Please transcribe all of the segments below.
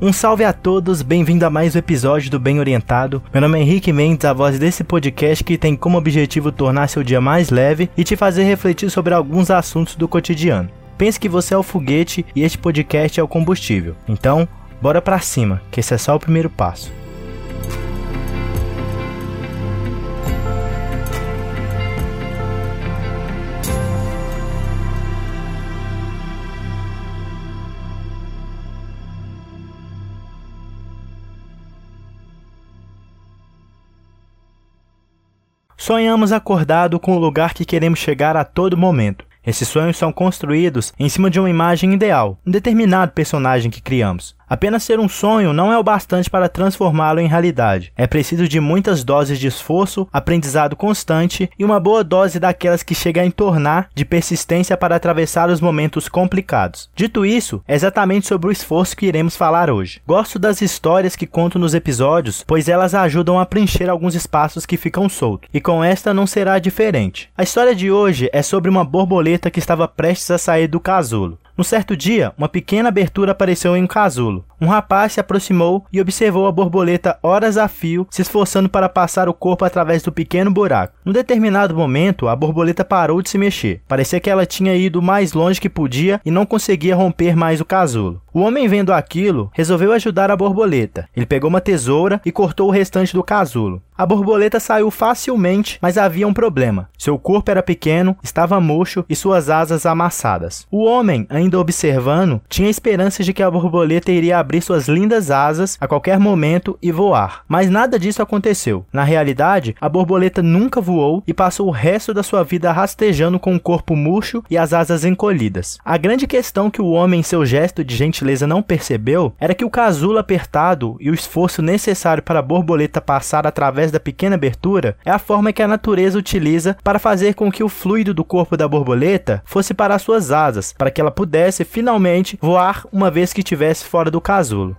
Um salve a todos, bem-vindo a mais um episódio do Bem Orientado. Meu nome é Henrique Mendes, a voz desse podcast que tem como objetivo tornar seu dia mais leve e te fazer refletir sobre alguns assuntos do cotidiano. Pense que você é o foguete e este podcast é o combustível. Então, bora pra cima, que esse é só o primeiro passo. Sonhamos acordado com o lugar que queremos chegar a todo momento. Esses sonhos são construídos em cima de uma imagem ideal, um determinado personagem que criamos. Apenas ser um sonho não é o bastante para transformá-lo em realidade. É preciso de muitas doses de esforço, aprendizado constante e uma boa dose daquelas que chega a entornar de persistência para atravessar os momentos complicados. Dito isso, é exatamente sobre o esforço que iremos falar hoje. Gosto das histórias que conto nos episódios, pois elas ajudam a preencher alguns espaços que ficam soltos, e com esta não será diferente. A história de hoje é sobre uma borboleta que estava prestes a sair do casulo. Um certo dia, uma pequena abertura apareceu em um casulo. Um rapaz se aproximou e observou a borboleta horas a fio, se esforçando para passar o corpo através do pequeno buraco. Num determinado momento, a borboleta parou de se mexer. Parecia que ela tinha ido mais longe que podia e não conseguia romper mais o casulo. O homem, vendo aquilo, resolveu ajudar a borboleta. Ele pegou uma tesoura e cortou o restante do casulo. A borboleta saiu facilmente, mas havia um problema. Seu corpo era pequeno, estava murcho e suas asas amassadas. O homem, ainda observando, tinha esperanças de que a borboleta iria abrir suas lindas asas a qualquer momento e voar. Mas nada disso aconteceu. Na realidade, a borboleta nunca voou e passou o resto da sua vida rastejando com o corpo murcho e as asas encolhidas. A grande questão que o homem, em seu gesto de gentileza, não percebeu era que o casulo apertado e o esforço necessário para a borboleta passar através da pequena abertura é a forma que a natureza utiliza para fazer com que o fluido do corpo da borboleta fosse para as suas asas, para que ela pudesse finalmente voar uma vez que estivesse fora do casulo azul.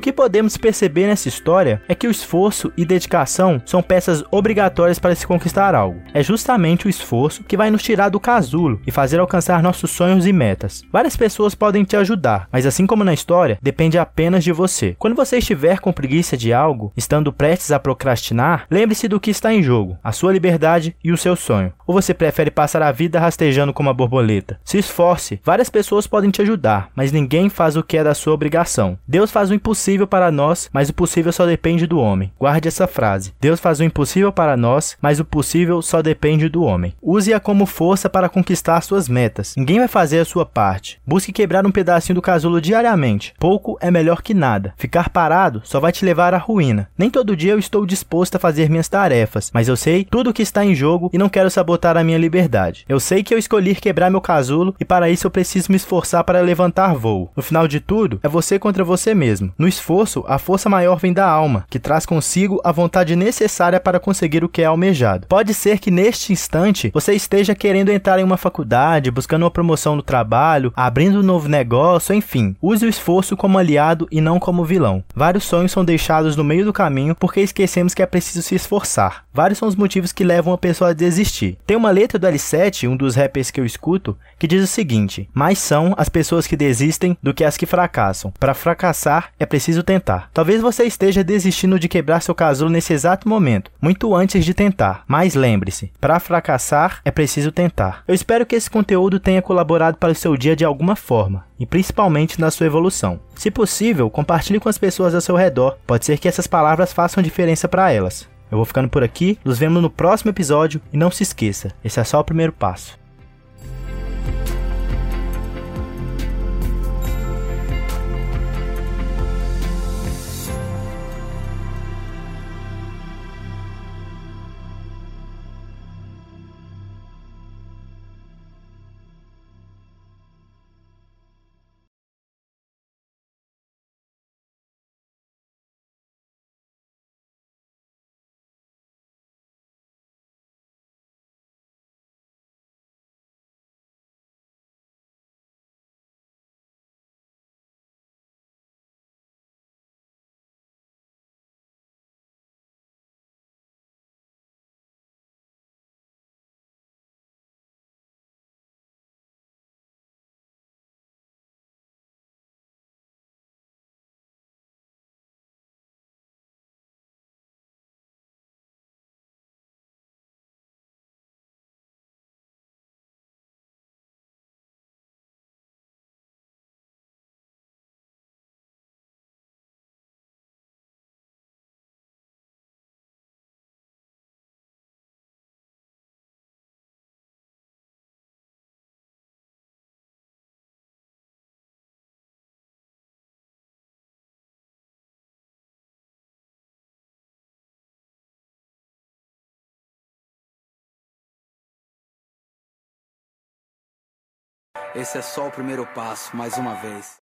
O que podemos perceber nessa história é que o esforço e dedicação são peças obrigatórias para se conquistar algo. É justamente o esforço que vai nos tirar do casulo e fazer alcançar nossos sonhos e metas. Várias pessoas podem te ajudar, mas assim como na história, depende apenas de você. Quando você estiver com preguiça de algo, estando prestes a procrastinar, lembre-se do que está em jogo: a sua liberdade e o seu sonho. Ou você prefere passar a vida rastejando como uma borboleta? Se esforce, várias pessoas podem te ajudar, mas ninguém faz o que é da sua obrigação. Deus faz o impossível impossível para nós, mas o possível só depende do homem. Guarde essa frase. Deus faz o impossível para nós, mas o possível só depende do homem. Use-a como força para conquistar suas metas. Ninguém vai fazer a sua parte. Busque quebrar um pedacinho do casulo diariamente. Pouco é melhor que nada. Ficar parado só vai te levar à ruína. Nem todo dia eu estou disposto a fazer minhas tarefas, mas eu sei tudo o que está em jogo e não quero sabotar a minha liberdade. Eu sei que eu escolhi quebrar meu casulo e para isso eu preciso me esforçar para levantar voo. No final de tudo, é você contra você mesmo. No esforço, a força maior vem da alma, que traz consigo a vontade necessária para conseguir o que é almejado. Pode ser que neste instante você esteja querendo entrar em uma faculdade, buscando uma promoção no trabalho, abrindo um novo negócio, enfim. Use o esforço como aliado e não como vilão. Vários sonhos são deixados no meio do caminho porque esquecemos que é preciso se esforçar. Vários são os motivos que levam a pessoa a desistir. Tem uma letra do L7, um dos rappers que eu escuto, que diz o seguinte: Mais são as pessoas que desistem do que as que fracassam. Para fracassar é preciso tentar. Talvez você esteja desistindo de quebrar seu casulo nesse exato momento, muito antes de tentar. Mas lembre-se, para fracassar é preciso tentar. Eu espero que esse conteúdo tenha colaborado para o seu dia de alguma forma, e principalmente na sua evolução. Se possível, compartilhe com as pessoas ao seu redor. Pode ser que essas palavras façam diferença para elas. Eu vou ficando por aqui, nos vemos no próximo episódio e não se esqueça, esse é só o primeiro passo. Esse é só o primeiro passo, mais uma vez.